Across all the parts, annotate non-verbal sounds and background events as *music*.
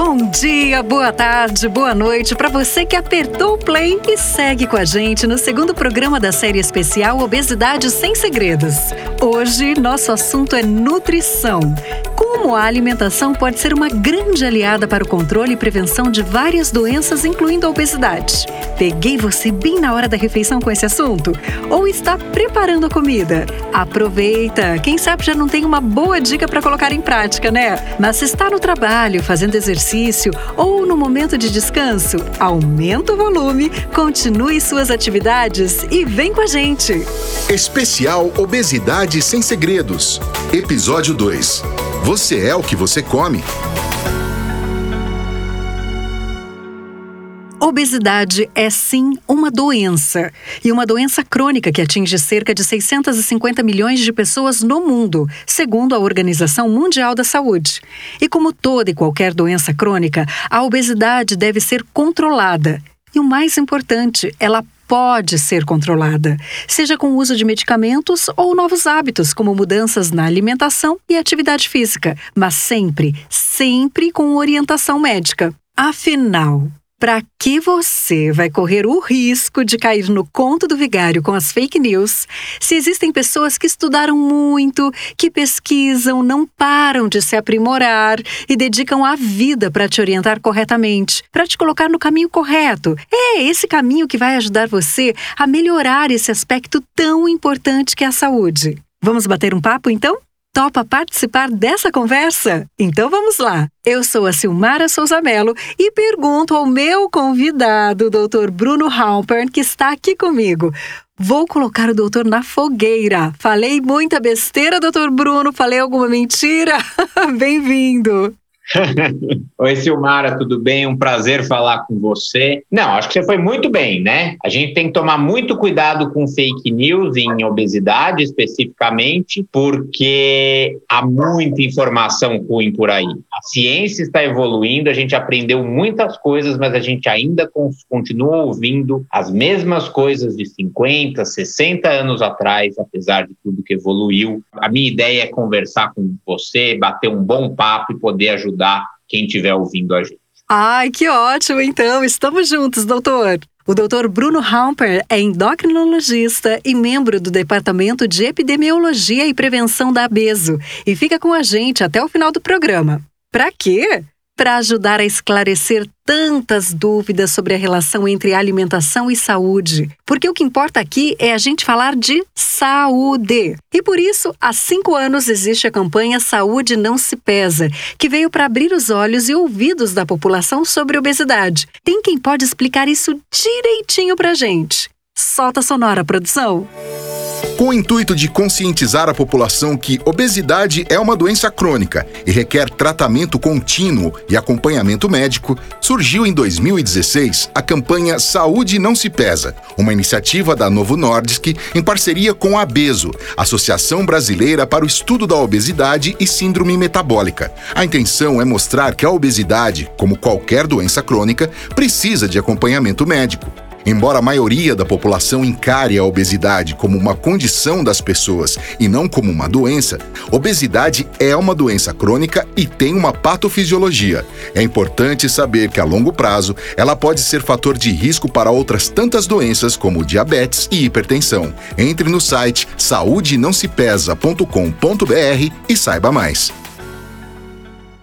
Bom dia, boa tarde, boa noite para você que apertou o play e segue com a gente no segundo programa da série especial Obesidade Sem Segredos. Hoje, nosso assunto é nutrição. Como a alimentação pode ser uma grande aliada para o controle e prevenção de várias doenças, incluindo a obesidade. Peguei você bem na hora da refeição com esse assunto? Ou está preparando a comida? Aproveita! Quem sabe já não tem uma boa dica para colocar em prática, né? Mas se está no trabalho, fazendo exercício ou no momento de descanso, aumenta o volume, continue suas atividades e vem com a gente! Especial Obesidade Sem Segredos. Episódio 2. Você é o que você come. Obesidade é sim uma doença, e uma doença crônica que atinge cerca de 650 milhões de pessoas no mundo, segundo a Organização Mundial da Saúde. E como toda e qualquer doença crônica, a obesidade deve ser controlada. E o mais importante, ela pode ser controlada, seja com o uso de medicamentos ou novos hábitos, como mudanças na alimentação e atividade física, mas sempre, sempre com orientação médica. Afinal, para que você vai correr o risco de cair no conto do vigário com as fake news se existem pessoas que estudaram muito, que pesquisam, não param de se aprimorar e dedicam a vida para te orientar corretamente, para te colocar no caminho correto? É esse caminho que vai ajudar você a melhorar esse aspecto tão importante que é a saúde. Vamos bater um papo então? Topa participar dessa conversa? Então vamos lá. Eu sou a Silmara Souza Mello e pergunto ao meu convidado, Dr. Bruno Halpern, que está aqui comigo. Vou colocar o doutor na fogueira. Falei muita besteira, doutor Bruno? Falei alguma mentira? *laughs* Bem-vindo. *laughs* Oi, Silmara, tudo bem? Um prazer falar com você. Não, acho que você foi muito bem, né? A gente tem que tomar muito cuidado com fake news em obesidade, especificamente, porque há muita informação ruim por aí. A ciência está evoluindo, a gente aprendeu muitas coisas, mas a gente ainda continua ouvindo as mesmas coisas de 50, 60 anos atrás, apesar de tudo que evoluiu. A minha ideia é conversar com você, bater um bom papo e poder ajudar ajudar quem estiver ouvindo a gente. Ai, que ótimo, então. Estamos juntos, doutor. O doutor Bruno Hamper é endocrinologista e membro do Departamento de Epidemiologia e Prevenção da ABESO e fica com a gente até o final do programa. Para quê? Para ajudar a esclarecer tantas dúvidas sobre a relação entre alimentação e saúde. Porque o que importa aqui é a gente falar de saúde. E por isso, há cinco anos existe a campanha Saúde Não Se Pesa, que veio para abrir os olhos e ouvidos da população sobre obesidade. Tem quem pode explicar isso direitinho para gente. Solta sonora, produção! Com o intuito de conscientizar a população que obesidade é uma doença crônica e requer tratamento contínuo e acompanhamento médico, surgiu em 2016 a campanha Saúde Não Se Pesa, uma iniciativa da Novo Nordisk em parceria com a ABESO, Associação Brasileira para o Estudo da Obesidade e Síndrome Metabólica. A intenção é mostrar que a obesidade, como qualquer doença crônica, precisa de acompanhamento médico. Embora a maioria da população encare a obesidade como uma condição das pessoas e não como uma doença, obesidade é uma doença crônica e tem uma patofisiologia. É importante saber que a longo prazo ela pode ser fator de risco para outras tantas doenças como diabetes e hipertensão. Entre no site saudenãosepesa.com.br e saiba mais.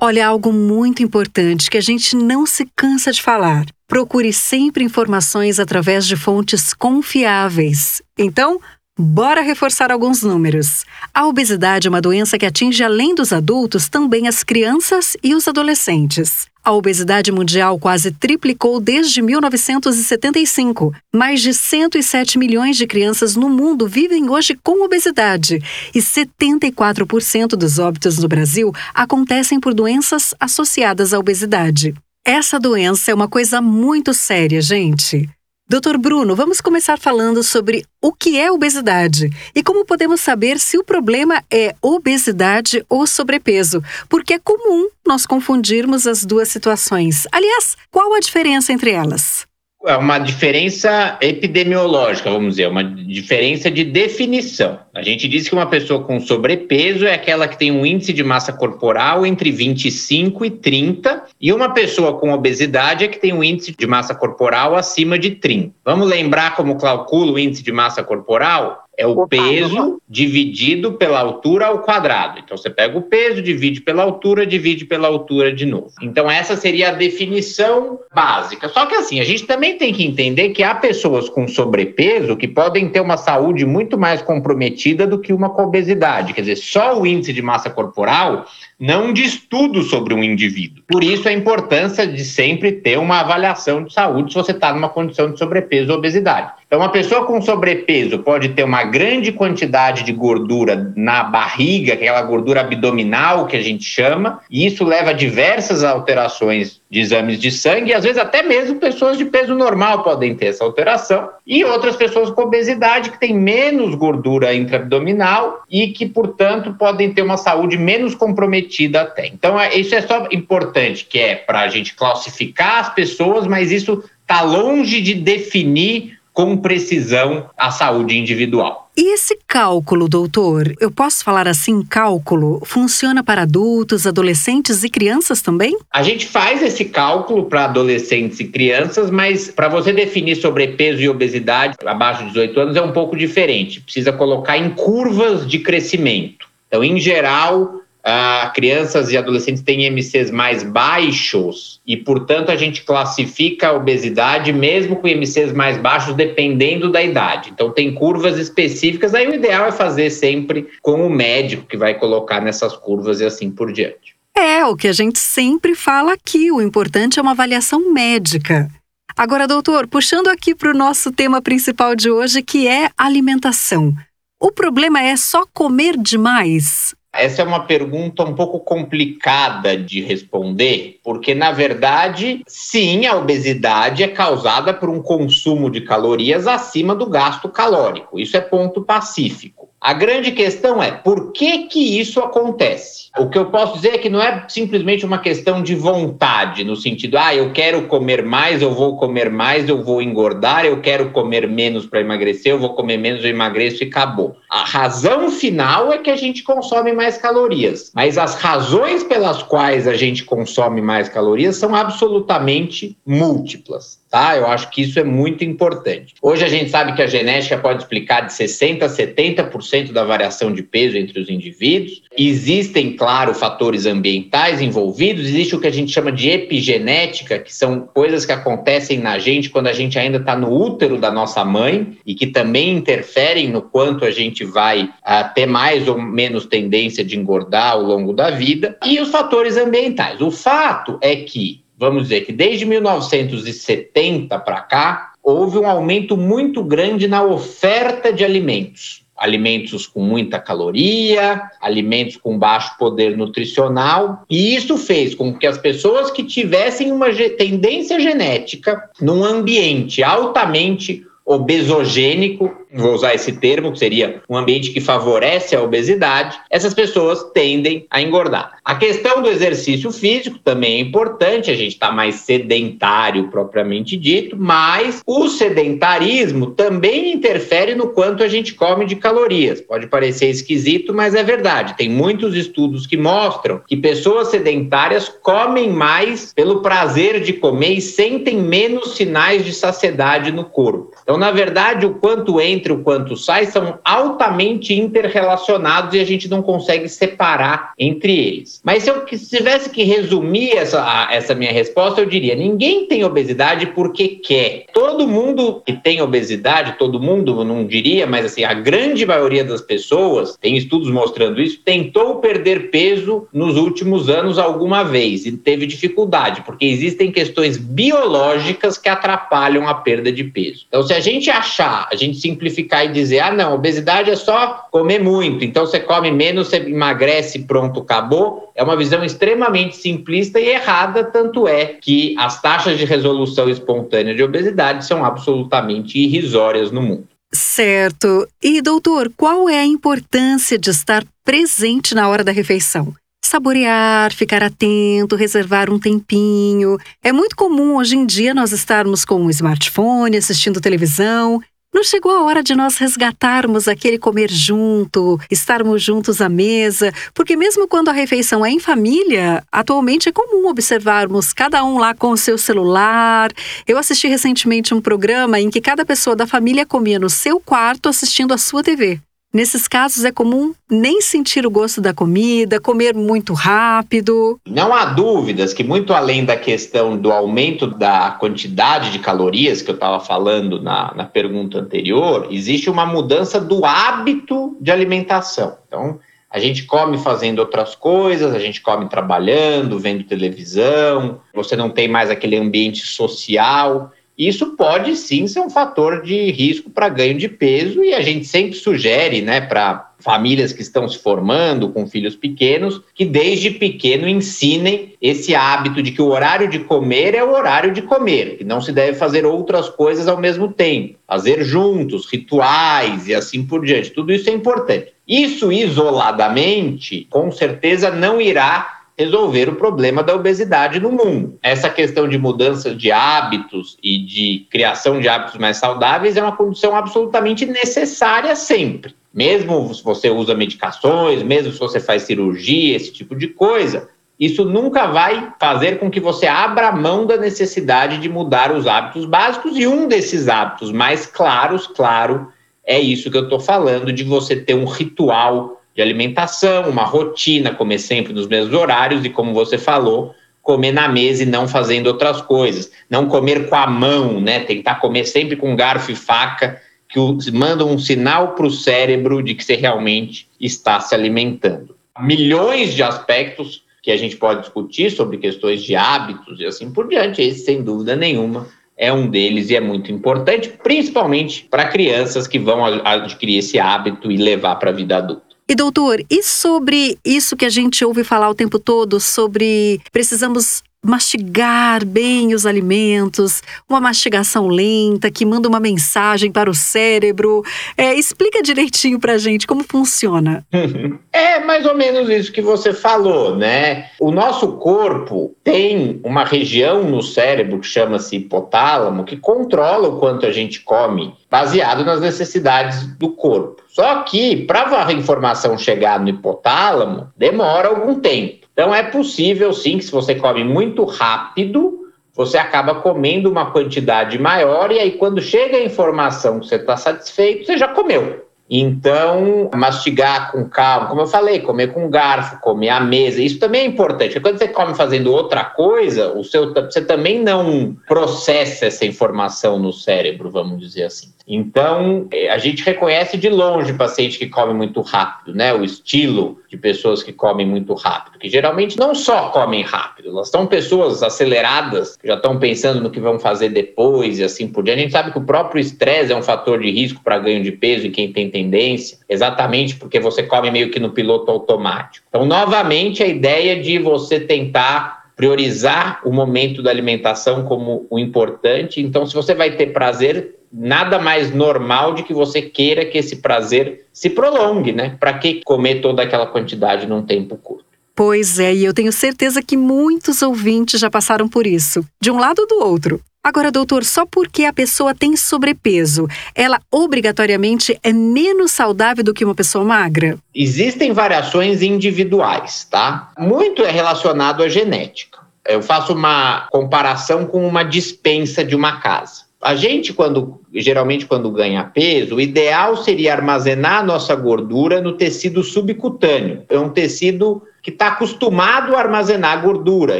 Olha, algo muito importante que a gente não se cansa de falar. Procure sempre informações através de fontes confiáveis. Então, bora reforçar alguns números. A obesidade é uma doença que atinge, além dos adultos, também as crianças e os adolescentes. A obesidade mundial quase triplicou desde 1975. Mais de 107 milhões de crianças no mundo vivem hoje com obesidade e 74% dos óbitos no Brasil acontecem por doenças associadas à obesidade. Essa doença é uma coisa muito séria, gente. Doutor Bruno, vamos começar falando sobre o que é obesidade e como podemos saber se o problema é obesidade ou sobrepeso, porque é comum nós confundirmos as duas situações. Aliás, qual a diferença entre elas? É uma diferença epidemiológica, vamos dizer, uma diferença de definição. A gente diz que uma pessoa com sobrepeso é aquela que tem um índice de massa corporal entre 25 e 30, e uma pessoa com obesidade é que tem um índice de massa corporal acima de 30. Vamos lembrar como calcula o índice de massa corporal? É o peso dividido pela altura ao quadrado. Então você pega o peso, divide pela altura, divide pela altura de novo. Então essa seria a definição básica. Só que assim, a gente também tem que entender que há pessoas com sobrepeso que podem ter uma saúde muito mais comprometida do que uma com obesidade. Quer dizer, só o índice de massa corporal não diz tudo sobre um indivíduo. Por isso a importância de sempre ter uma avaliação de saúde se você está numa condição de sobrepeso ou obesidade. Então, uma pessoa com sobrepeso pode ter uma grande quantidade de gordura na barriga, aquela gordura abdominal que a gente chama, e isso leva a diversas alterações de exames de sangue, e às vezes até mesmo pessoas de peso normal podem ter essa alteração, e outras pessoas com obesidade que têm menos gordura intraabdominal e que, portanto, podem ter uma saúde menos comprometida até. Então, é, isso é só importante, que é para a gente classificar as pessoas, mas isso está longe de definir com precisão a saúde individual. E esse cálculo, doutor, eu posso falar assim, cálculo, funciona para adultos, adolescentes e crianças também? A gente faz esse cálculo para adolescentes e crianças, mas para você definir sobrepeso e obesidade abaixo de 18 anos é um pouco diferente. Precisa colocar em curvas de crescimento. Então, em geral, ah, crianças e adolescentes têm MCs mais baixos e, portanto, a gente classifica a obesidade mesmo com MCs mais baixos, dependendo da idade. Então, tem curvas específicas. Aí, o ideal é fazer sempre com o médico que vai colocar nessas curvas e assim por diante. É o que a gente sempre fala aqui. O importante é uma avaliação médica. Agora, doutor, puxando aqui para o nosso tema principal de hoje, que é alimentação. O problema é só comer demais? Essa é uma pergunta um pouco complicada de responder, porque, na verdade, sim, a obesidade é causada por um consumo de calorias acima do gasto calórico. Isso é ponto pacífico. A grande questão é por que, que isso acontece? O que eu posso dizer é que não é simplesmente uma questão de vontade, no sentido, ah, eu quero comer mais, eu vou comer mais, eu vou engordar, eu quero comer menos para emagrecer, eu vou comer menos, eu emagreço e acabou. A razão final é que a gente consome mais calorias, mas as razões pelas quais a gente consome mais calorias são absolutamente múltiplas. Tá? Eu acho que isso é muito importante. Hoje a gente sabe que a genética pode explicar de 60% a 70% da variação de peso entre os indivíduos. Existem, claro, fatores ambientais envolvidos, existe o que a gente chama de epigenética, que são coisas que acontecem na gente quando a gente ainda está no útero da nossa mãe e que também interferem no quanto a gente vai uh, ter mais ou menos tendência de engordar ao longo da vida. E os fatores ambientais. O fato é que vamos dizer que desde 1970 para cá, houve um aumento muito grande na oferta de alimentos. Alimentos com muita caloria, alimentos com baixo poder nutricional, e isso fez com que as pessoas que tivessem uma tendência genética num ambiente altamente obesogênico, vou usar esse termo, que seria um ambiente que favorece a obesidade, essas pessoas tendem a engordar. A questão do exercício físico também é importante, a gente está mais sedentário propriamente dito, mas o sedentarismo também interfere no quanto a gente come de calorias. Pode parecer esquisito, mas é verdade. Tem muitos estudos que mostram que pessoas sedentárias comem mais pelo prazer de comer e sentem menos sinais de saciedade no corpo. Então, na verdade, o quanto entra e o quanto sai são altamente interrelacionados e a gente não consegue separar entre eles. Mas se eu tivesse que resumir essa, essa minha resposta, eu diria: ninguém tem obesidade porque quer. Todo mundo que tem obesidade, todo mundo, não diria, mas assim, a grande maioria das pessoas, tem estudos mostrando isso, tentou perder peso nos últimos anos alguma vez e teve dificuldade, porque existem questões biológicas que atrapalham a perda de peso. Então, se a gente achar, a gente simplificar e dizer, ah, não, obesidade é só comer muito, então você come menos, você emagrece, pronto, acabou, é uma visão extremamente simplista e errada, tanto é que as taxas de resolução espontânea de obesidade são absolutamente irrisórias no mundo. Certo. E, doutor, qual é a importância de estar presente na hora da refeição? saborear, ficar atento, reservar um tempinho. É muito comum hoje em dia nós estarmos com um smartphone, assistindo televisão. Não chegou a hora de nós resgatarmos aquele comer junto, estarmos juntos à mesa, porque mesmo quando a refeição é em família, atualmente é comum observarmos cada um lá com o seu celular. Eu assisti recentemente um programa em que cada pessoa da família comia no seu quarto assistindo a sua TV. Nesses casos é comum nem sentir o gosto da comida, comer muito rápido. Não há dúvidas que, muito além da questão do aumento da quantidade de calorias que eu estava falando na, na pergunta anterior, existe uma mudança do hábito de alimentação. Então, a gente come fazendo outras coisas, a gente come trabalhando, vendo televisão, você não tem mais aquele ambiente social. Isso pode sim ser um fator de risco para ganho de peso e a gente sempre sugere, né, para famílias que estão se formando com filhos pequenos, que desde pequeno ensinem esse hábito de que o horário de comer é o horário de comer, que não se deve fazer outras coisas ao mesmo tempo, fazer juntos, rituais e assim por diante. Tudo isso é importante. Isso isoladamente, com certeza não irá resolver o problema da obesidade no mundo. Essa questão de mudança de hábitos e de criação de hábitos mais saudáveis é uma condição absolutamente necessária sempre. Mesmo se você usa medicações, mesmo se você faz cirurgia, esse tipo de coisa, isso nunca vai fazer com que você abra mão da necessidade de mudar os hábitos básicos e um desses hábitos mais claros, claro, é isso que eu estou falando de você ter um ritual de alimentação, uma rotina, comer sempre nos mesmos horários e, como você falou, comer na mesa e não fazendo outras coisas. Não comer com a mão, né? Tentar comer sempre com garfo e faca, que mandam um sinal para o cérebro de que você realmente está se alimentando. Milhões de aspectos que a gente pode discutir sobre questões de hábitos e assim por diante. Esse, sem dúvida nenhuma, é um deles e é muito importante, principalmente para crianças que vão adquirir esse hábito e levar para a vida adulta. E doutor, e sobre isso que a gente ouve falar o tempo todo sobre precisamos mastigar bem os alimentos, uma mastigação lenta que manda uma mensagem para o cérebro. É, explica direitinho para gente como funciona. *laughs* É mais ou menos isso que você falou, né? O nosso corpo tem uma região no cérebro que chama-se hipotálamo que controla o quanto a gente come, baseado nas necessidades do corpo. Só que para a informação chegar no hipotálamo demora algum tempo. Então é possível sim que se você come muito rápido, você acaba comendo uma quantidade maior e aí quando chega a informação que você está satisfeito, você já comeu. Então, mastigar com calma, como eu falei, comer com garfo, comer à mesa, isso também é importante. Quando você come fazendo outra coisa, o seu, você também não processa essa informação no cérebro, vamos dizer assim. Então, é, a gente reconhece de longe paciente que come muito rápido, né? O estilo de pessoas que comem muito rápido, que geralmente não só comem rápido, elas são pessoas aceleradas, que já estão pensando no que vão fazer depois e assim por diante. A gente sabe que o próprio estresse é um fator de risco para ganho de peso em quem tem tendência, exatamente porque você come meio que no piloto automático. Então, novamente, a ideia de você tentar priorizar o momento da alimentação como o importante. Então, se você vai ter prazer, nada mais normal de que você queira que esse prazer se prolongue, né? Para que comer toda aquela quantidade num tempo curto? Pois é, e eu tenho certeza que muitos ouvintes já passaram por isso, de um lado ou do outro. Agora, doutor, só porque a pessoa tem sobrepeso, ela obrigatoriamente é menos saudável do que uma pessoa magra? Existem variações individuais, tá? Muito é relacionado à genética. Eu faço uma comparação com uma dispensa de uma casa a gente, quando geralmente quando ganha peso, o ideal seria armazenar a nossa gordura no tecido subcutâneo. É um tecido que está acostumado a armazenar gordura,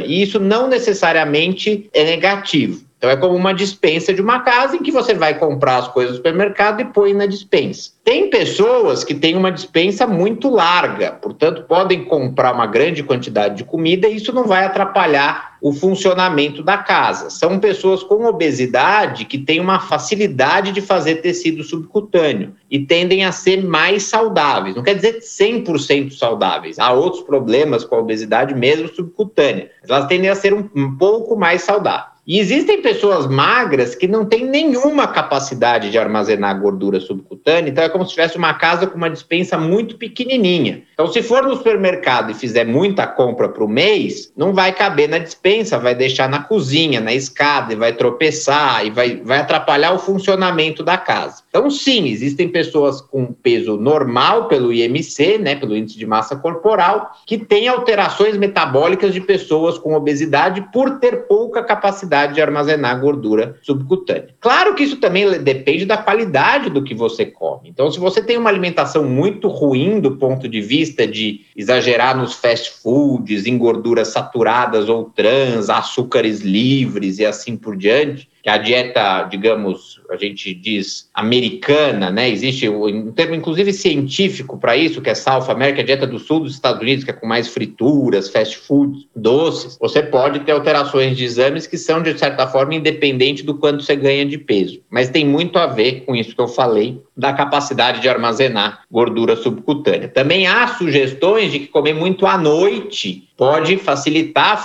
e isso não necessariamente é negativo. Então é como uma dispensa de uma casa em que você vai comprar as coisas no supermercado e põe na dispensa. Tem pessoas que têm uma dispensa muito larga, portanto podem comprar uma grande quantidade de comida e isso não vai atrapalhar o funcionamento da casa. São pessoas com obesidade que têm uma facilidade de fazer tecido subcutâneo e tendem a ser mais saudáveis. Não quer dizer 100% saudáveis. Há outros problemas com a obesidade mesmo subcutânea. Elas tendem a ser um, um pouco mais saudáveis. E existem pessoas magras que não têm nenhuma capacidade de armazenar gordura subcutânea, então é como se tivesse uma casa com uma dispensa muito pequenininha. Então, se for no supermercado e fizer muita compra para o mês, não vai caber na dispensa, vai deixar na cozinha, na escada, e vai tropeçar, e vai, vai atrapalhar o funcionamento da casa. Então, sim, existem pessoas com peso normal pelo IMC, né, pelo índice de massa corporal, que têm alterações metabólicas de pessoas com obesidade por ter pouca capacidade de armazenar gordura subcutânea. Claro que isso também depende da qualidade do que você come. Então, se você tem uma alimentação muito ruim do ponto de vista de exagerar nos fast foods, em gorduras saturadas ou trans, açúcares livres e assim por diante, que a dieta, digamos, a gente diz americana, né? Existe um termo, inclusive, científico para isso, que é South America, a dieta do sul dos Estados Unidos, que é com mais frituras, fast foods, doces. Você pode ter alterações de exames que são, de certa forma, independente do quanto você ganha de peso. Mas tem muito a ver com isso que eu falei, da capacidade de armazenar gordura subcutânea. Também há sugestões de que comer muito à noite pode facilitar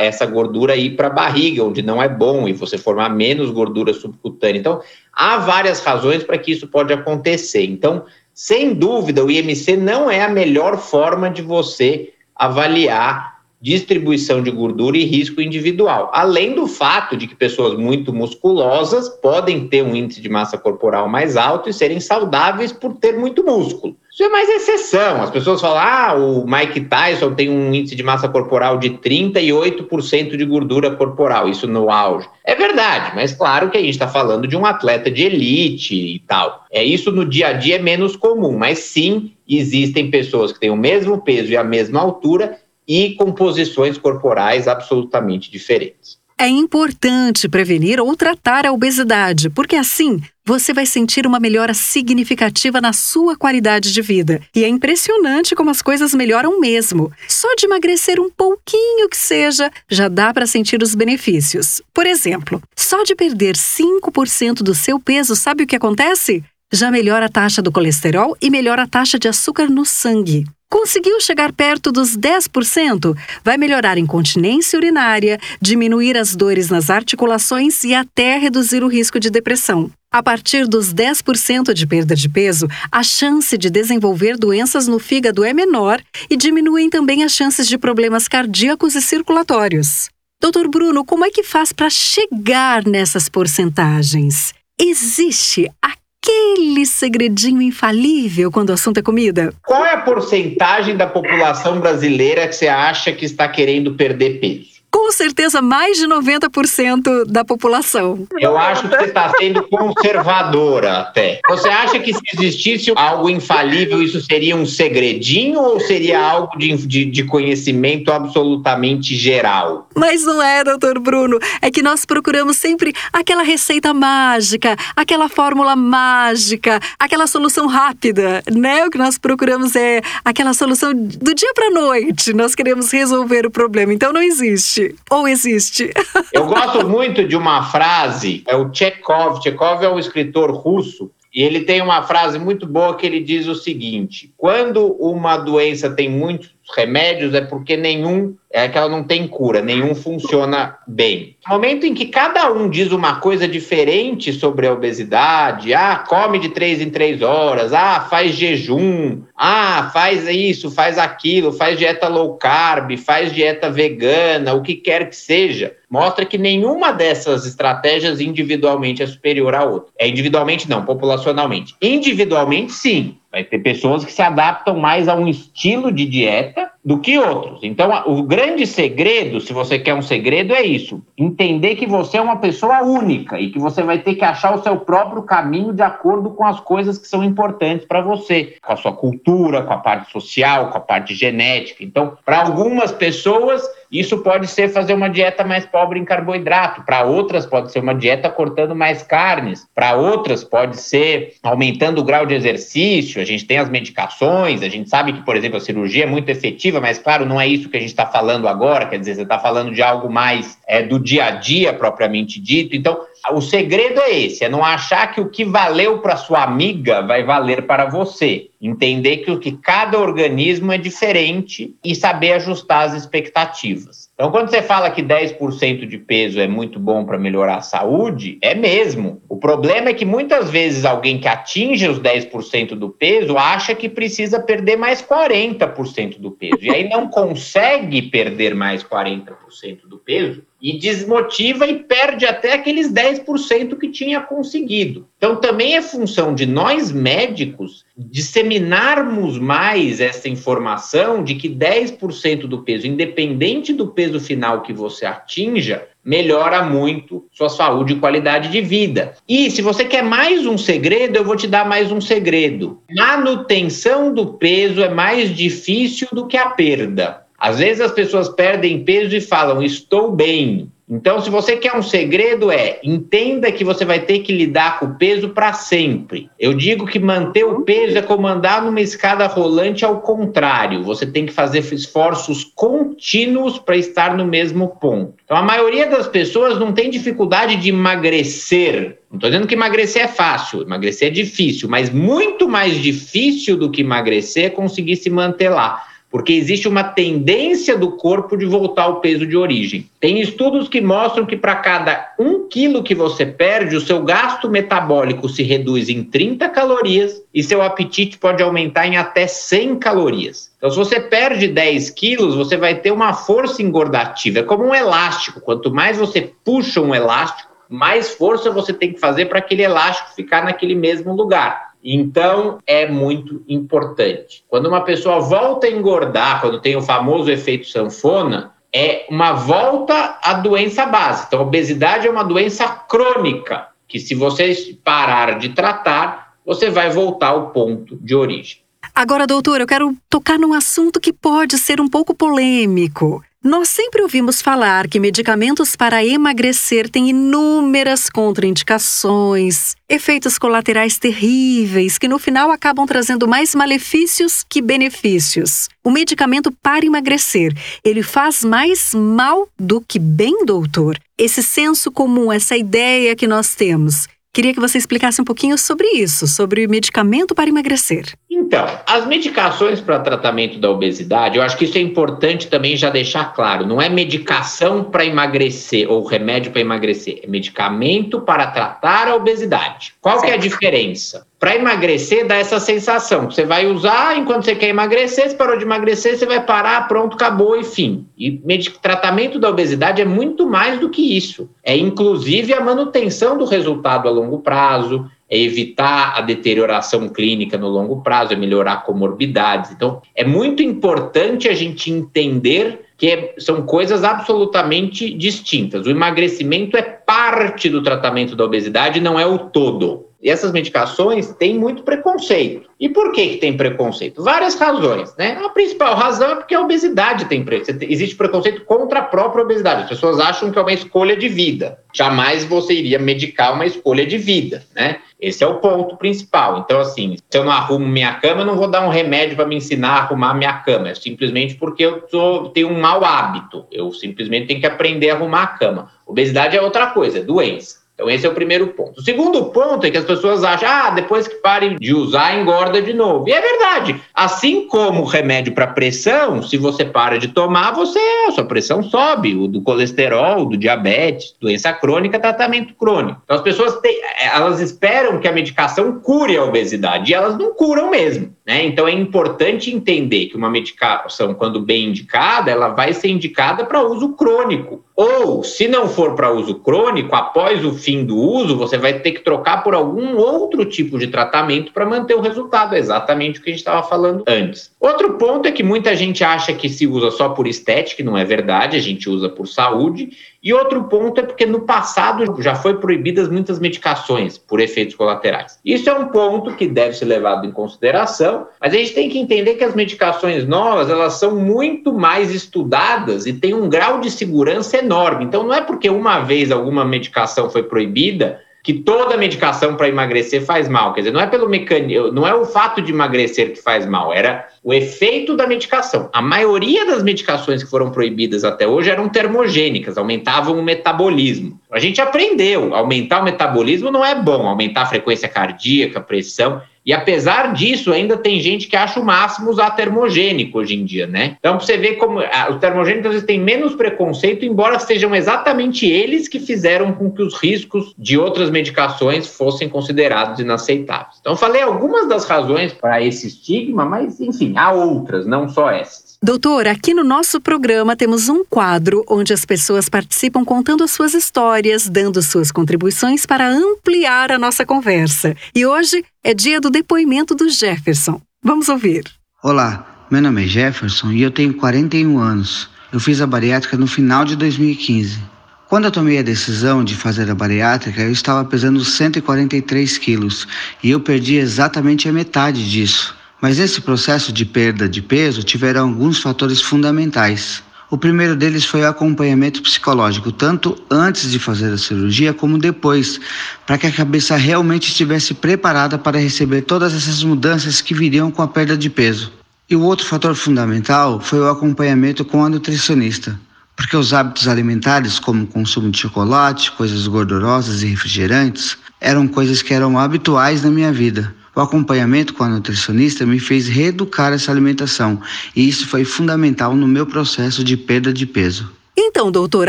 essa gordura ir para a barriga, onde não é bom, e você formar menos gordura subcutânea. Então, há várias razões para que isso pode acontecer. Então, sem dúvida, o IMC não é a melhor forma de você avaliar distribuição de gordura e risco individual. Além do fato de que pessoas muito musculosas podem ter um índice de massa corporal mais alto e serem saudáveis por ter muito músculo. Isso é mais exceção. As pessoas falam: ah, o Mike Tyson tem um índice de massa corporal de 38% de gordura corporal, isso no auge. É verdade, mas claro que a gente está falando de um atleta de elite e tal. É isso no dia a dia é menos comum, mas sim existem pessoas que têm o mesmo peso e a mesma altura e composições corporais absolutamente diferentes. É importante prevenir ou tratar a obesidade, porque assim você vai sentir uma melhora significativa na sua qualidade de vida. E é impressionante como as coisas melhoram mesmo. Só de emagrecer um pouquinho que seja, já dá para sentir os benefícios. Por exemplo, só de perder 5% do seu peso, sabe o que acontece? Já melhora a taxa do colesterol e melhora a taxa de açúcar no sangue. Conseguiu chegar perto dos 10%? Vai melhorar a incontinência urinária, diminuir as dores nas articulações e até reduzir o risco de depressão. A partir dos 10% de perda de peso, a chance de desenvolver doenças no fígado é menor e diminuem também as chances de problemas cardíacos e circulatórios. Doutor Bruno, como é que faz para chegar nessas porcentagens? Existe a aquele segredinho infalível quando o assunto é comida? Qual é a porcentagem da população brasileira que você acha que está querendo perder peso? Com certeza mais de 90% da população. Eu acho que você está sendo conservadora até. Você acha que se existisse algo infalível, isso seria um segredinho ou seria algo de, de, de conhecimento absolutamente geral? Mas não é, doutor Bruno. É que nós procuramos sempre aquela receita mágica, aquela fórmula mágica, aquela solução rápida, né? O que nós procuramos é aquela solução do dia para noite. Nós queremos resolver o problema. Então não existe existe ou existe? *laughs* Eu gosto muito de uma frase, é o Chekhov. Chekhov é um escritor russo e ele tem uma frase muito boa que ele diz o seguinte: quando uma doença tem muitos remédios é porque nenhum é que ela não tem cura, nenhum funciona bem. No momento em que cada um diz uma coisa diferente sobre a obesidade, ah, come de três em três horas, ah, faz jejum, ah, faz isso, faz aquilo, faz dieta low carb, faz dieta vegana, o que quer que seja, mostra que nenhuma dessas estratégias individualmente é superior à outra. É individualmente não, populacionalmente. Individualmente sim, Vai ter pessoas que se adaptam mais a um estilo de dieta do que outros. Então, o grande segredo, se você quer um segredo, é isso: entender que você é uma pessoa única e que você vai ter que achar o seu próprio caminho de acordo com as coisas que são importantes para você, com a sua cultura, com a parte social, com a parte genética. Então, para algumas pessoas, isso pode ser fazer uma dieta mais pobre em carboidrato, para outras pode ser uma dieta cortando mais carnes, para outras pode ser aumentando o grau de exercício. A gente tem as medicações, a gente sabe que, por exemplo, a cirurgia é muito efetiva, mas claro, não é isso que a gente está falando agora, quer dizer, você está falando de algo mais é, do dia a dia propriamente dito. Então, o segredo é esse: é não achar que o que valeu para sua amiga vai valer para você. Entender que o que cada organismo é diferente e saber ajustar as expectativas. Então, quando você fala que 10% de peso é muito bom para melhorar a saúde, é mesmo. O problema é que muitas vezes alguém que atinge os 10% do peso acha que precisa perder mais 40% do peso. E aí não consegue perder mais 40% do peso e desmotiva e perde até aqueles 10% que tinha conseguido. Então, também é função de nós médicos disseminarmos mais essa informação de que 10% do peso, independente do peso final que você atinja, melhora muito sua saúde e qualidade de vida. E se você quer mais um segredo, eu vou te dar mais um segredo. Manutenção do peso é mais difícil do que a perda. Às vezes as pessoas perdem peso e falam, estou bem. Então, se você quer um segredo, é entenda que você vai ter que lidar com o peso para sempre. Eu digo que manter o peso é como andar numa escada rolante ao contrário. Você tem que fazer esforços contínuos para estar no mesmo ponto. Então, a maioria das pessoas não tem dificuldade de emagrecer. Não estou dizendo que emagrecer é fácil, emagrecer é difícil, mas muito mais difícil do que emagrecer é conseguir se manter lá porque existe uma tendência do corpo de voltar ao peso de origem. Tem estudos que mostram que para cada um quilo que você perde, o seu gasto metabólico se reduz em 30 calorias e seu apetite pode aumentar em até 100 calorias. Então, se você perde 10 quilos, você vai ter uma força engordativa. É como um elástico. Quanto mais você puxa um elástico, mais força você tem que fazer para aquele elástico ficar naquele mesmo lugar. Então, é muito importante. Quando uma pessoa volta a engordar, quando tem o famoso efeito sanfona, é uma volta à doença base. Então, a obesidade é uma doença crônica, que se você parar de tratar, você vai voltar ao ponto de origem. Agora, doutor, eu quero tocar num assunto que pode ser um pouco polêmico. Nós sempre ouvimos falar que medicamentos para emagrecer têm inúmeras contraindicações, efeitos colaterais terríveis que no final acabam trazendo mais malefícios que benefícios. O medicamento para emagrecer, ele faz mais mal do que bem, doutor? Esse senso comum, essa ideia que nós temos, Queria que você explicasse um pouquinho sobre isso, sobre medicamento para emagrecer. Então, as medicações para tratamento da obesidade, eu acho que isso é importante também já deixar claro. Não é medicação para emagrecer ou remédio para emagrecer, é medicamento para tratar a obesidade. Qual que é a diferença? Para emagrecer, dá essa sensação. Você vai usar enquanto você quer emagrecer, se parou de emagrecer, você vai parar, pronto, acabou e fim. E tratamento da obesidade é muito mais do que isso. É inclusive a manutenção do resultado a longo prazo, é evitar a deterioração clínica no longo prazo, é melhorar comorbidades. Então, é muito importante a gente entender que é, são coisas absolutamente distintas. O emagrecimento é parte do tratamento da obesidade, não é o todo. E essas medicações têm muito preconceito. E por que, que tem preconceito? Várias razões, né? A principal razão é porque a obesidade tem preconceito. Existe preconceito contra a própria obesidade. As pessoas acham que é uma escolha de vida. Jamais você iria medicar uma escolha de vida, né? Esse é o ponto principal. Então, assim, se eu não arrumo minha cama, eu não vou dar um remédio para me ensinar a arrumar minha cama. É simplesmente porque eu tô, tenho um mau hábito. Eu simplesmente tenho que aprender a arrumar a cama. Obesidade é outra coisa, é doença. Então, esse é o primeiro ponto. O segundo ponto é que as pessoas acham, ah, depois que parem de usar, engorda de novo. E é verdade. Assim como o remédio para pressão, se você para de tomar, você, a sua pressão sobe. O do colesterol, do diabetes, doença crônica, tratamento crônico. Então, as pessoas têm, elas esperam que a medicação cure a obesidade. E elas não curam mesmo. Né? Então, é importante entender que uma medicação, quando bem indicada, ela vai ser indicada para uso crônico. Ou, se não for para uso crônico, após o fim do uso, você vai ter que trocar por algum outro tipo de tratamento para manter o resultado. É exatamente o que a gente estava falando antes. Outro ponto é que muita gente acha que se usa só por estética, não é verdade, a gente usa por saúde. E outro ponto é porque no passado já foi proibidas muitas medicações por efeitos colaterais. Isso é um ponto que deve ser levado em consideração, mas a gente tem que entender que as medicações novas, elas são muito mais estudadas e têm um grau de segurança enorme. Então não é porque uma vez alguma medicação foi proibida que toda medicação para emagrecer faz mal. Quer dizer, não é pelo mecanismo, não é o fato de emagrecer que faz mal, era o efeito da medicação. A maioria das medicações que foram proibidas até hoje eram termogênicas, aumentavam o metabolismo. A gente aprendeu, aumentar o metabolismo não é bom, aumentar a frequência cardíaca, pressão. E apesar disso, ainda tem gente que acha o máximo usar termogênico hoje em dia, né? Então, você ver como ah, os termogênicos eles têm menos preconceito, embora sejam exatamente eles que fizeram com que os riscos de outras medicações fossem considerados inaceitáveis. Então, falei algumas das razões para esse estigma, mas enfim, há outras, não só essas. Doutor, aqui no nosso programa temos um quadro onde as pessoas participam contando as suas histórias, dando suas contribuições para ampliar a nossa conversa. E hoje é dia do depoimento do Jefferson. Vamos ouvir. Olá, meu nome é Jefferson e eu tenho 41 anos. Eu fiz a bariátrica no final de 2015. Quando eu tomei a decisão de fazer a bariátrica, eu estava pesando 143 quilos e eu perdi exatamente a metade disso. Mas esse processo de perda de peso tiveram alguns fatores fundamentais. O primeiro deles foi o acompanhamento psicológico, tanto antes de fazer a cirurgia como depois, para que a cabeça realmente estivesse preparada para receber todas essas mudanças que viriam com a perda de peso. E o outro fator fundamental foi o acompanhamento com a nutricionista, porque os hábitos alimentares, como o consumo de chocolate, coisas gordurosas e refrigerantes, eram coisas que eram habituais na minha vida. O acompanhamento com a nutricionista me fez reeducar essa alimentação e isso foi fundamental no meu processo de perda de peso. Então, doutor,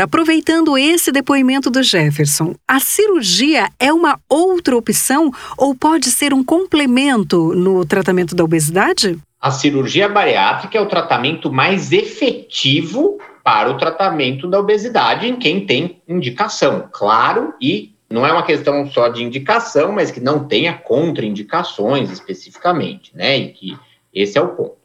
aproveitando esse depoimento do Jefferson, a cirurgia é uma outra opção ou pode ser um complemento no tratamento da obesidade? A cirurgia bariátrica é o tratamento mais efetivo para o tratamento da obesidade em quem tem indicação, claro e não é uma questão só de indicação, mas que não tenha contraindicações especificamente, né? E que esse é o ponto.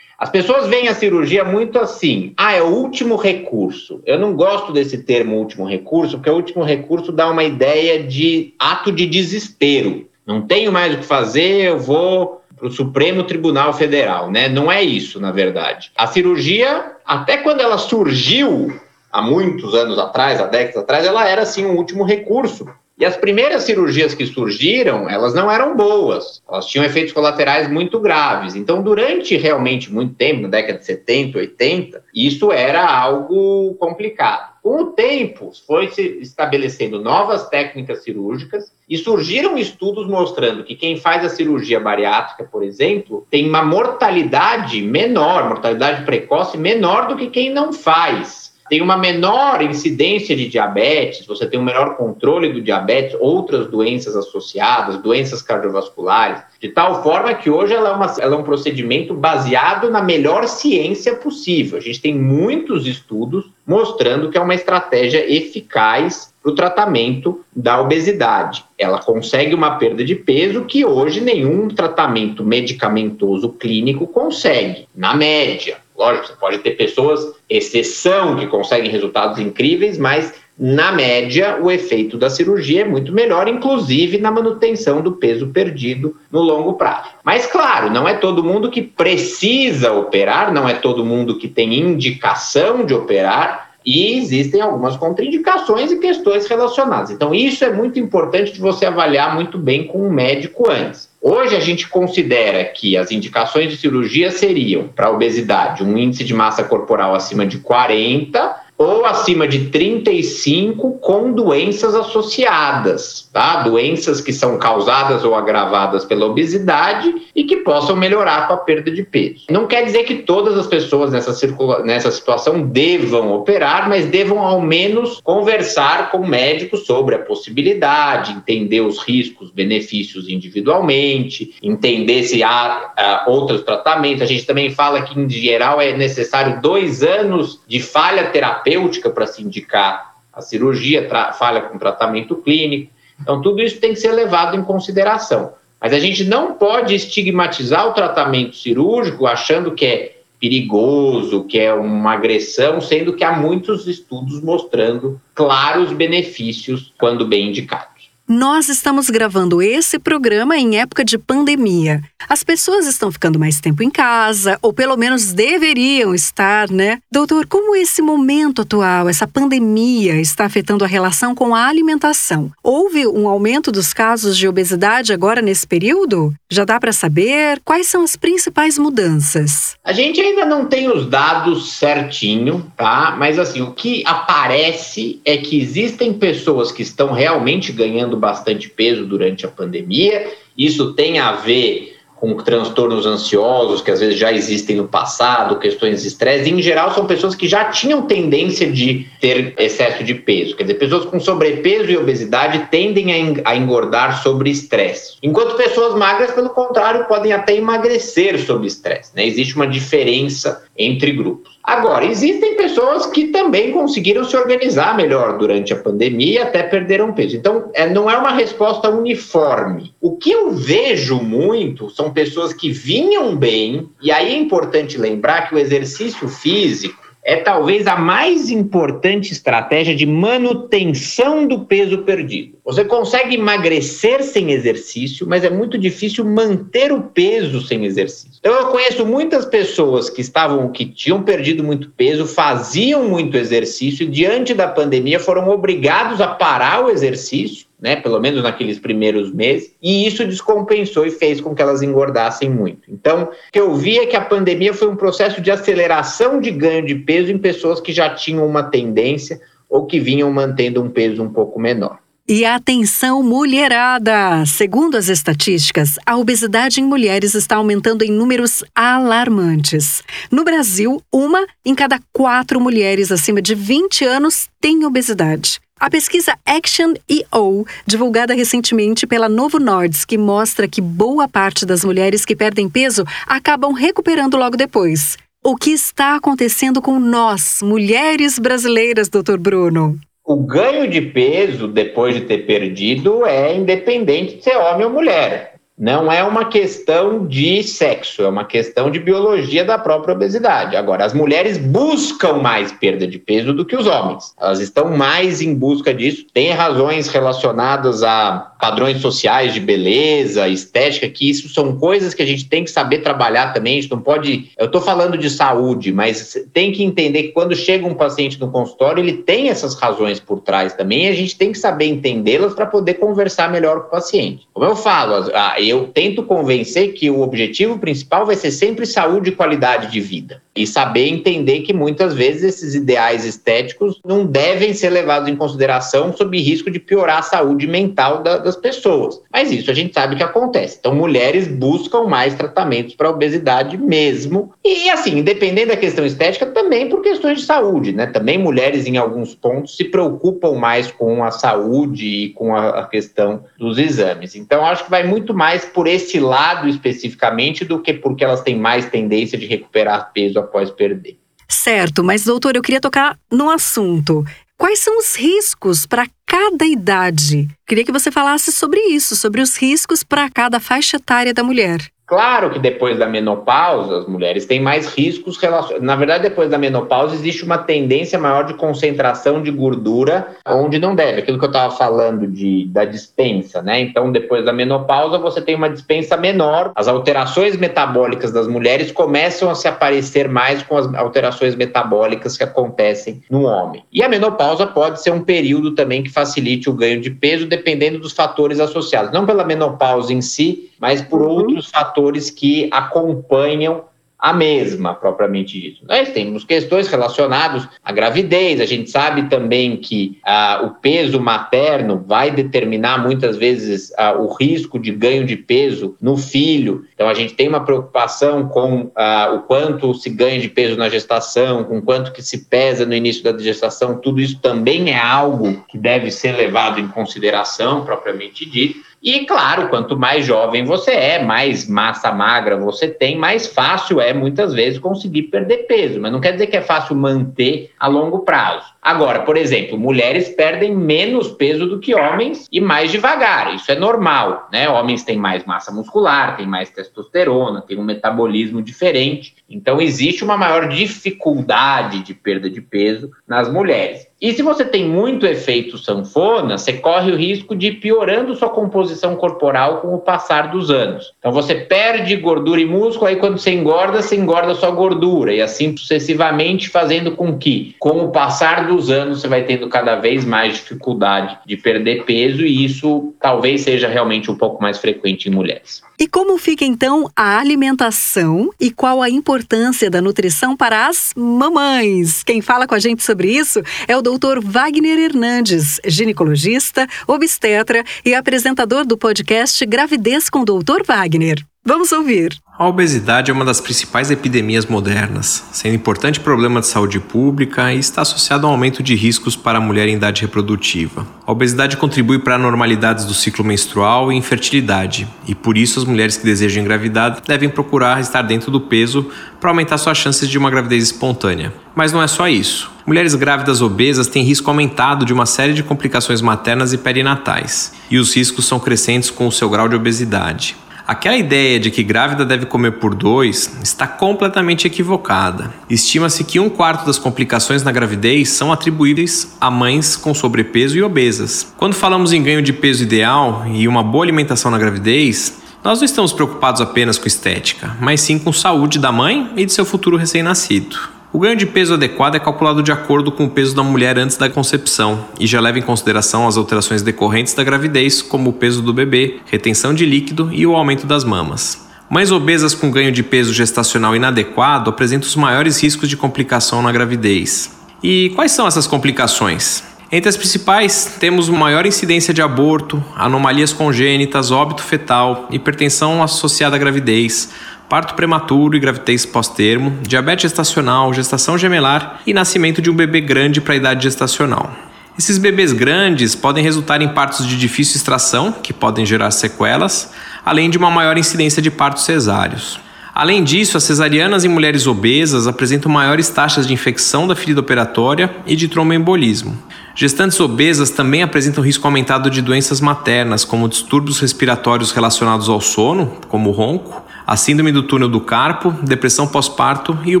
As pessoas veem a cirurgia muito assim, ah, é o último recurso. Eu não gosto desse termo último recurso, porque o último recurso dá uma ideia de ato de desespero. Não tenho mais o que fazer, eu vou para o Supremo Tribunal Federal, né? Não é isso, na verdade. A cirurgia, até quando ela surgiu, há muitos anos atrás, há décadas atrás, ela era assim um último recurso. E as primeiras cirurgias que surgiram, elas não eram boas, elas tinham efeitos colaterais muito graves. Então, durante realmente muito tempo, na década de 70, 80, isso era algo complicado. Com o tempo, foi se estabelecendo novas técnicas cirúrgicas e surgiram estudos mostrando que quem faz a cirurgia bariátrica, por exemplo, tem uma mortalidade menor, mortalidade precoce menor do que quem não faz tem uma menor incidência de diabetes, você tem um menor controle do diabetes, outras doenças associadas, doenças cardiovasculares, de tal forma que hoje ela é, uma, ela é um procedimento baseado na melhor ciência possível. A gente tem muitos estudos mostrando que é uma estratégia eficaz para o tratamento da obesidade. Ela consegue uma perda de peso que hoje nenhum tratamento medicamentoso clínico consegue, na média. Lógico, você pode ter pessoas, exceção, que conseguem resultados incríveis, mas na média, o efeito da cirurgia é muito melhor, inclusive na manutenção do peso perdido no longo prazo. Mas, claro, não é todo mundo que precisa operar, não é todo mundo que tem indicação de operar, e existem algumas contraindicações e questões relacionadas. Então, isso é muito importante de você avaliar muito bem com o médico antes. Hoje a gente considera que as indicações de cirurgia seriam para obesidade um índice de massa corporal acima de 40 ou acima de 35 com doenças associadas, tá? Doenças que são causadas ou agravadas pela obesidade e que possam melhorar com a perda de peso. Não quer dizer que todas as pessoas nessa, circula nessa situação devam operar, mas devam ao menos conversar com o médico sobre a possibilidade, entender os riscos, benefícios individualmente, entender se há uh, outros tratamentos. A gente também fala que, em geral, é necessário dois anos de falha terapêutica terapêutica para se indicar a cirurgia, falha com tratamento clínico. Então, tudo isso tem que ser levado em consideração. Mas a gente não pode estigmatizar o tratamento cirúrgico achando que é perigoso, que é uma agressão, sendo que há muitos estudos mostrando claros benefícios quando bem indicados. Nós estamos gravando esse programa em época de pandemia. As pessoas estão ficando mais tempo em casa, ou pelo menos deveriam estar, né? Doutor, como esse momento atual, essa pandemia, está afetando a relação com a alimentação? Houve um aumento dos casos de obesidade agora nesse período? Já dá para saber quais são as principais mudanças? A gente ainda não tem os dados certinho, tá? Mas assim, o que aparece é que existem pessoas que estão realmente ganhando ganhando bastante peso durante a pandemia. Isso tem a ver com transtornos ansiosos que às vezes já existem no passado, questões de estresse, em geral são pessoas que já tinham tendência de ter excesso de peso. Quer dizer, pessoas com sobrepeso e obesidade tendem a engordar sobre estresse. Enquanto pessoas magras, pelo contrário, podem até emagrecer sob estresse. Né? Existe uma diferença entre grupos. Agora, existem pessoas que também conseguiram se organizar melhor durante a pandemia e até perderam peso. Então, é, não é uma resposta uniforme. O que eu vejo muito são pessoas que vinham bem, e aí é importante lembrar que o exercício físico é talvez a mais importante estratégia de manutenção do peso perdido. Você consegue emagrecer sem exercício, mas é muito difícil manter o peso sem exercício. Então eu conheço muitas pessoas que estavam que tinham perdido muito peso, faziam muito exercício e diante da pandemia foram obrigados a parar o exercício né, pelo menos naqueles primeiros meses, e isso descompensou e fez com que elas engordassem muito. Então, o que eu vi é que a pandemia foi um processo de aceleração de ganho de peso em pessoas que já tinham uma tendência ou que vinham mantendo um peso um pouco menor. E atenção, mulherada! Segundo as estatísticas, a obesidade em mulheres está aumentando em números alarmantes. No Brasil, uma em cada quatro mulheres acima de 20 anos tem obesidade. A pesquisa Action EO, divulgada recentemente pela Novo Nordisk, mostra que boa parte das mulheres que perdem peso acabam recuperando logo depois. O que está acontecendo com nós, mulheres brasileiras, doutor Bruno? O ganho de peso depois de ter perdido é independente de ser homem ou mulher. Não é uma questão de sexo, é uma questão de biologia da própria obesidade. Agora, as mulheres buscam mais perda de peso do que os homens. Elas estão mais em busca disso. Tem razões relacionadas a padrões sociais de beleza, estética, que isso são coisas que a gente tem que saber trabalhar também. A gente não pode. Eu estou falando de saúde, mas tem que entender que quando chega um paciente no consultório, ele tem essas razões por trás também, e a gente tem que saber entendê-las para poder conversar melhor com o paciente. Como eu falo, eu tento convencer que o objetivo principal vai ser sempre saúde e qualidade de vida. E saber entender que muitas vezes esses ideais estéticos não devem ser levados em consideração sob risco de piorar a saúde mental da, das pessoas. Mas isso a gente sabe que acontece. Então, mulheres buscam mais tratamentos para obesidade mesmo. E assim, independente da questão estética, também por questões de saúde, né? Também mulheres, em alguns pontos, se preocupam mais com a saúde e com a, a questão dos exames. Então, acho que vai muito mais por esse lado especificamente do que porque elas têm mais tendência de recuperar peso após perder. Certo, mas doutor, eu queria tocar no assunto. Quais são os riscos para cada idade? Queria que você falasse sobre isso, sobre os riscos para cada faixa etária da mulher. Claro que depois da menopausa, as mulheres têm mais riscos relacionados. Na verdade, depois da menopausa, existe uma tendência maior de concentração de gordura onde não deve. Aquilo que eu estava falando de, da dispensa, né? Então, depois da menopausa, você tem uma dispensa menor. As alterações metabólicas das mulheres começam a se aparecer mais com as alterações metabólicas que acontecem no homem. E a menopausa pode ser um período também que facilite o ganho de peso, dependendo dos fatores associados. Não pela menopausa em si, mas por uhum. outros fatores que acompanham a mesma, propriamente dito. Nós temos questões relacionadas à gravidez, a gente sabe também que ah, o peso materno vai determinar muitas vezes ah, o risco de ganho de peso no filho, então a gente tem uma preocupação com ah, o quanto se ganha de peso na gestação, com quanto que se pesa no início da gestação, tudo isso também é algo que deve ser levado em consideração, propriamente dito. E, claro, quanto mais jovem você é, mais massa magra você tem, mais fácil é, muitas vezes, conseguir perder peso. Mas não quer dizer que é fácil manter a longo prazo. Agora, por exemplo, mulheres perdem menos peso do que homens e mais devagar. Isso é normal, né? Homens têm mais massa muscular, têm mais testosterona, têm um metabolismo diferente. Então, existe uma maior dificuldade de perda de peso nas mulheres. E se você tem muito efeito sanfona, você corre o risco de ir piorando sua composição corporal com o passar dos anos. Então você perde gordura e músculo, aí quando você engorda, você engorda sua gordura, e assim sucessivamente, fazendo com que, com o passar dos anos, você vai tendo cada vez mais dificuldade de perder peso, e isso talvez seja realmente um pouco mais frequente em mulheres. E como fica então a alimentação e qual a importância da nutrição para as mamães? Quem fala com a gente sobre isso é o Dr. Wagner Hernandes, ginecologista, obstetra e apresentador do podcast Gravidez com Dr. Wagner. Vamos ouvir. A obesidade é uma das principais epidemias modernas, sendo importante problema de saúde pública e está associado a um aumento de riscos para a mulher em idade reprodutiva. A obesidade contribui para anormalidades do ciclo menstrual e infertilidade, e por isso as mulheres que desejam engravidar devem procurar estar dentro do peso para aumentar suas chances de uma gravidez espontânea. Mas não é só isso. Mulheres grávidas obesas têm risco aumentado de uma série de complicações maternas e perinatais, e os riscos são crescentes com o seu grau de obesidade. Aquela ideia de que grávida deve comer por dois está completamente equivocada. Estima-se que um quarto das complicações na gravidez são atribuíveis a mães com sobrepeso e obesas. Quando falamos em ganho de peso ideal e uma boa alimentação na gravidez, nós não estamos preocupados apenas com estética, mas sim com saúde da mãe e de seu futuro recém-nascido. O ganho de peso adequado é calculado de acordo com o peso da mulher antes da concepção e já leva em consideração as alterações decorrentes da gravidez, como o peso do bebê, retenção de líquido e o aumento das mamas. Mães obesas com ganho de peso gestacional inadequado apresentam os maiores riscos de complicação na gravidez. E quais são essas complicações? Entre as principais, temos maior incidência de aborto, anomalias congênitas, óbito fetal, hipertensão associada à gravidez, parto prematuro e gravidez pós-termo, diabetes gestacional, gestação gemelar e nascimento de um bebê grande para a idade gestacional. Esses bebês grandes podem resultar em partos de difícil extração, que podem gerar sequelas, além de uma maior incidência de partos cesáreos. Além disso, as cesarianas em mulheres obesas apresentam maiores taxas de infecção da ferida operatória e de tromboembolismo. Gestantes obesas também apresentam risco aumentado de doenças maternas, como distúrbios respiratórios relacionados ao sono, como o ronco, a síndrome do túnel do carpo, depressão pós-parto e o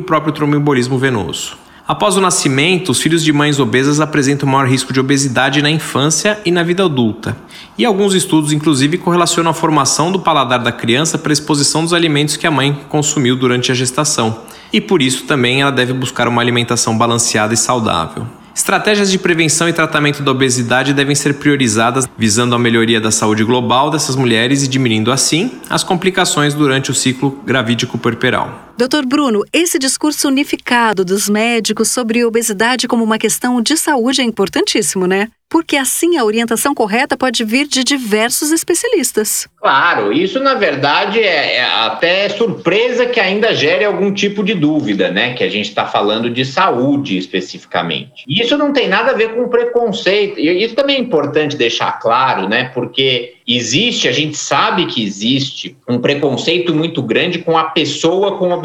próprio tromboembolismo venoso. Após o nascimento, os filhos de mães obesas apresentam maior risco de obesidade na infância e na vida adulta. E alguns estudos, inclusive, correlacionam a formação do paladar da criança para a exposição dos alimentos que a mãe consumiu durante a gestação. E por isso também ela deve buscar uma alimentação balanceada e saudável. Estratégias de prevenção e tratamento da obesidade devem ser priorizadas, visando a melhoria da saúde global dessas mulheres e diminuindo assim as complicações durante o ciclo gravídico puerperal. Doutor Bruno, esse discurso unificado dos médicos sobre obesidade como uma questão de saúde é importantíssimo, né? porque assim a orientação correta pode vir de diversos especialistas. Claro, isso na verdade é, é até surpresa que ainda gere algum tipo de dúvida, né? Que a gente está falando de saúde especificamente. E isso não tem nada a ver com preconceito. E isso também é importante deixar claro, né? Porque existe, a gente sabe que existe um preconceito muito grande com a pessoa com obesidade,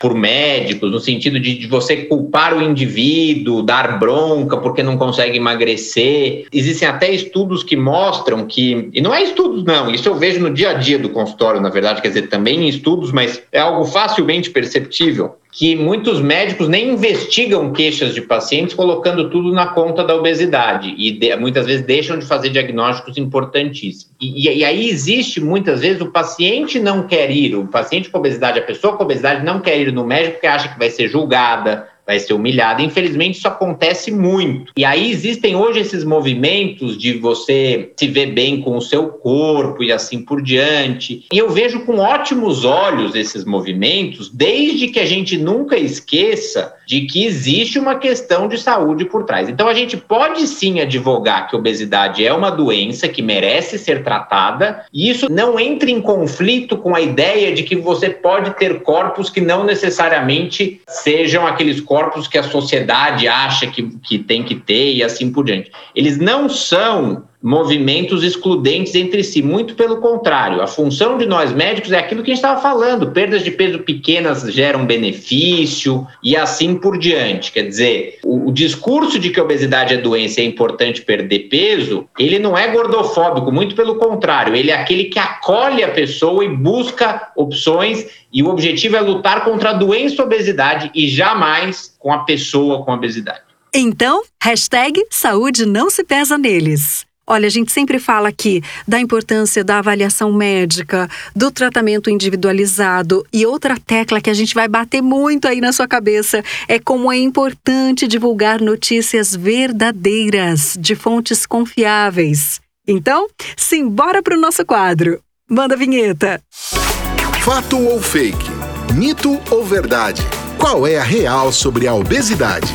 por médicos, no sentido de, de você culpar o indivíduo, dar bronca porque não consegue emagrecer. Existem até estudos que mostram que, e não é estudos não, isso eu vejo no dia a dia do consultório, na verdade, quer dizer, também em estudos, mas é algo facilmente perceptível que muitos médicos nem investigam queixas de pacientes colocando tudo na conta da obesidade e de, muitas vezes deixam de fazer diagnósticos importantíssimos. E, e, aí existe muitas vezes o paciente não quer ir, o paciente com obesidade, a pessoa com obesidade não quer ir no médico porque acha que vai ser julgada, vai ser humilhada. Infelizmente, isso acontece muito. E aí existem hoje esses movimentos de você se ver bem com o seu corpo e assim por diante. E eu vejo com ótimos olhos esses movimentos, desde que a gente nunca esqueça de que existe uma questão de saúde por trás. Então, a gente pode sim advogar que obesidade é uma doença que merece ser tratada, e isso não entra em conflito com a ideia de que você pode ter corpos que não necessariamente sejam aqueles corpos corpos que a sociedade acha que, que tem que ter e assim por diante. Eles não são movimentos excludentes entre si. Muito pelo contrário, a função de nós médicos é aquilo que a gente estava falando: perdas de peso pequenas geram benefício e assim por diante. Quer dizer, o, o discurso de que a obesidade é doença e é importante perder peso, ele não é gordofóbico, muito pelo contrário, ele é aquele que acolhe a pessoa e busca opções e o objetivo é lutar contra a doença obesidade e jamais com a pessoa com obesidade. Então, hashtag saúde não se pesa neles. Olha, a gente sempre fala aqui da importância da avaliação médica, do tratamento individualizado e outra tecla que a gente vai bater muito aí na sua cabeça é como é importante divulgar notícias verdadeiras de fontes confiáveis. Então, simbora para o nosso quadro. Manda a vinheta. Fato ou fake? Mito ou verdade? Qual é a real sobre a obesidade?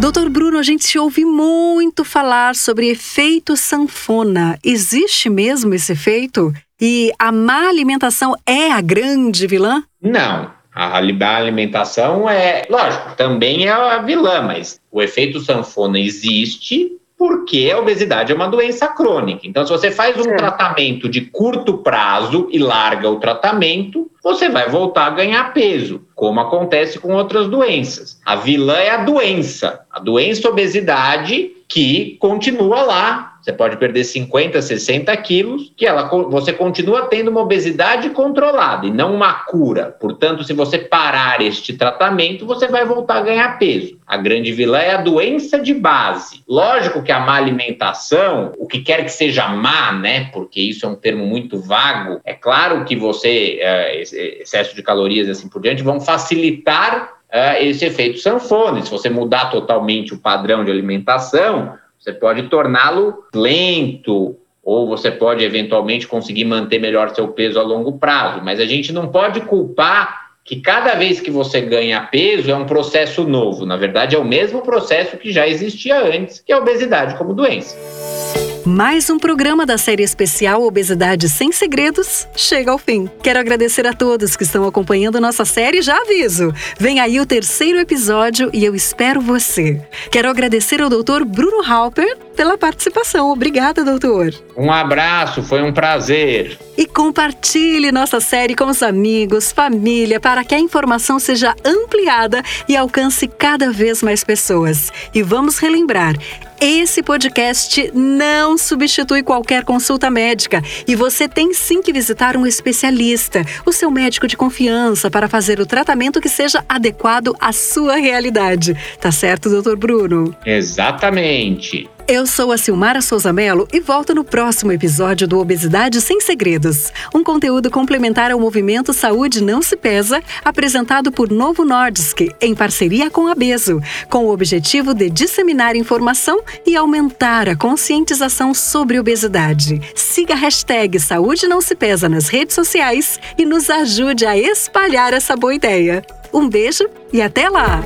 Doutor Bruno, a gente ouve muito falar sobre efeito sanfona. Existe mesmo esse efeito? E a má alimentação é a grande vilã? Não. A alimentação é, lógico, também é a vilã, mas o efeito sanfona existe porque a obesidade é uma doença crônica. Então, se você faz um é. tratamento de curto prazo e larga o tratamento, você vai voltar a ganhar peso, como acontece com outras doenças. A vilã é a doença, a doença obesidade que continua lá você pode perder 50, 60 quilos, que ela, você continua tendo uma obesidade controlada e não uma cura. Portanto, se você parar este tratamento, você vai voltar a ganhar peso. A grande vilã é a doença de base. Lógico que a má alimentação, o que quer que seja má, né? Porque isso é um termo muito vago. É claro que você, é, excesso de calorias e assim por diante, vão facilitar é, esse efeito sanfona. Se você mudar totalmente o padrão de alimentação, você pode torná-lo lento, ou você pode eventualmente conseguir manter melhor seu peso a longo prazo, mas a gente não pode culpar que cada vez que você ganha peso é um processo novo. Na verdade, é o mesmo processo que já existia antes, que é a obesidade como doença. Mais um programa da série especial Obesidade Sem Segredos chega ao fim. Quero agradecer a todos que estão acompanhando nossa série. Já aviso, vem aí o terceiro episódio e eu espero você. Quero agradecer ao doutor Bruno Halper pela participação. Obrigada, doutor. Um abraço, foi um prazer. E compartilhe nossa série com os amigos, família, para que a informação seja ampliada e alcance cada vez mais pessoas. E vamos relembrar: esse podcast não substitui qualquer consulta médica e você tem sim que visitar um especialista, o seu médico de confiança, para fazer o tratamento que seja adequado à sua realidade. Tá certo, doutor Bruno? Exatamente. Eu sou a Silmara Souza Mello e volto no próximo episódio do Obesidade Sem Segredos, um conteúdo complementar ao movimento Saúde Não Se Pesa, apresentado por Novo Nordisk, em parceria com a Beso, com o objetivo de disseminar informação e aumentar a conscientização sobre obesidade. Siga a hashtag Saúde Não Se Pesa nas redes sociais e nos ajude a espalhar essa boa ideia. Um beijo e até lá!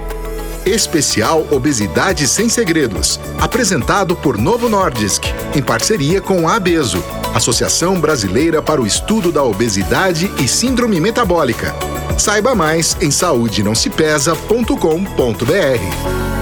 Especial Obesidade Sem Segredos, apresentado por Novo Nordisk, em parceria com a ABESO, Associação Brasileira para o Estudo da Obesidade e Síndrome Metabólica. Saiba mais em saudenãosepesa.com.br.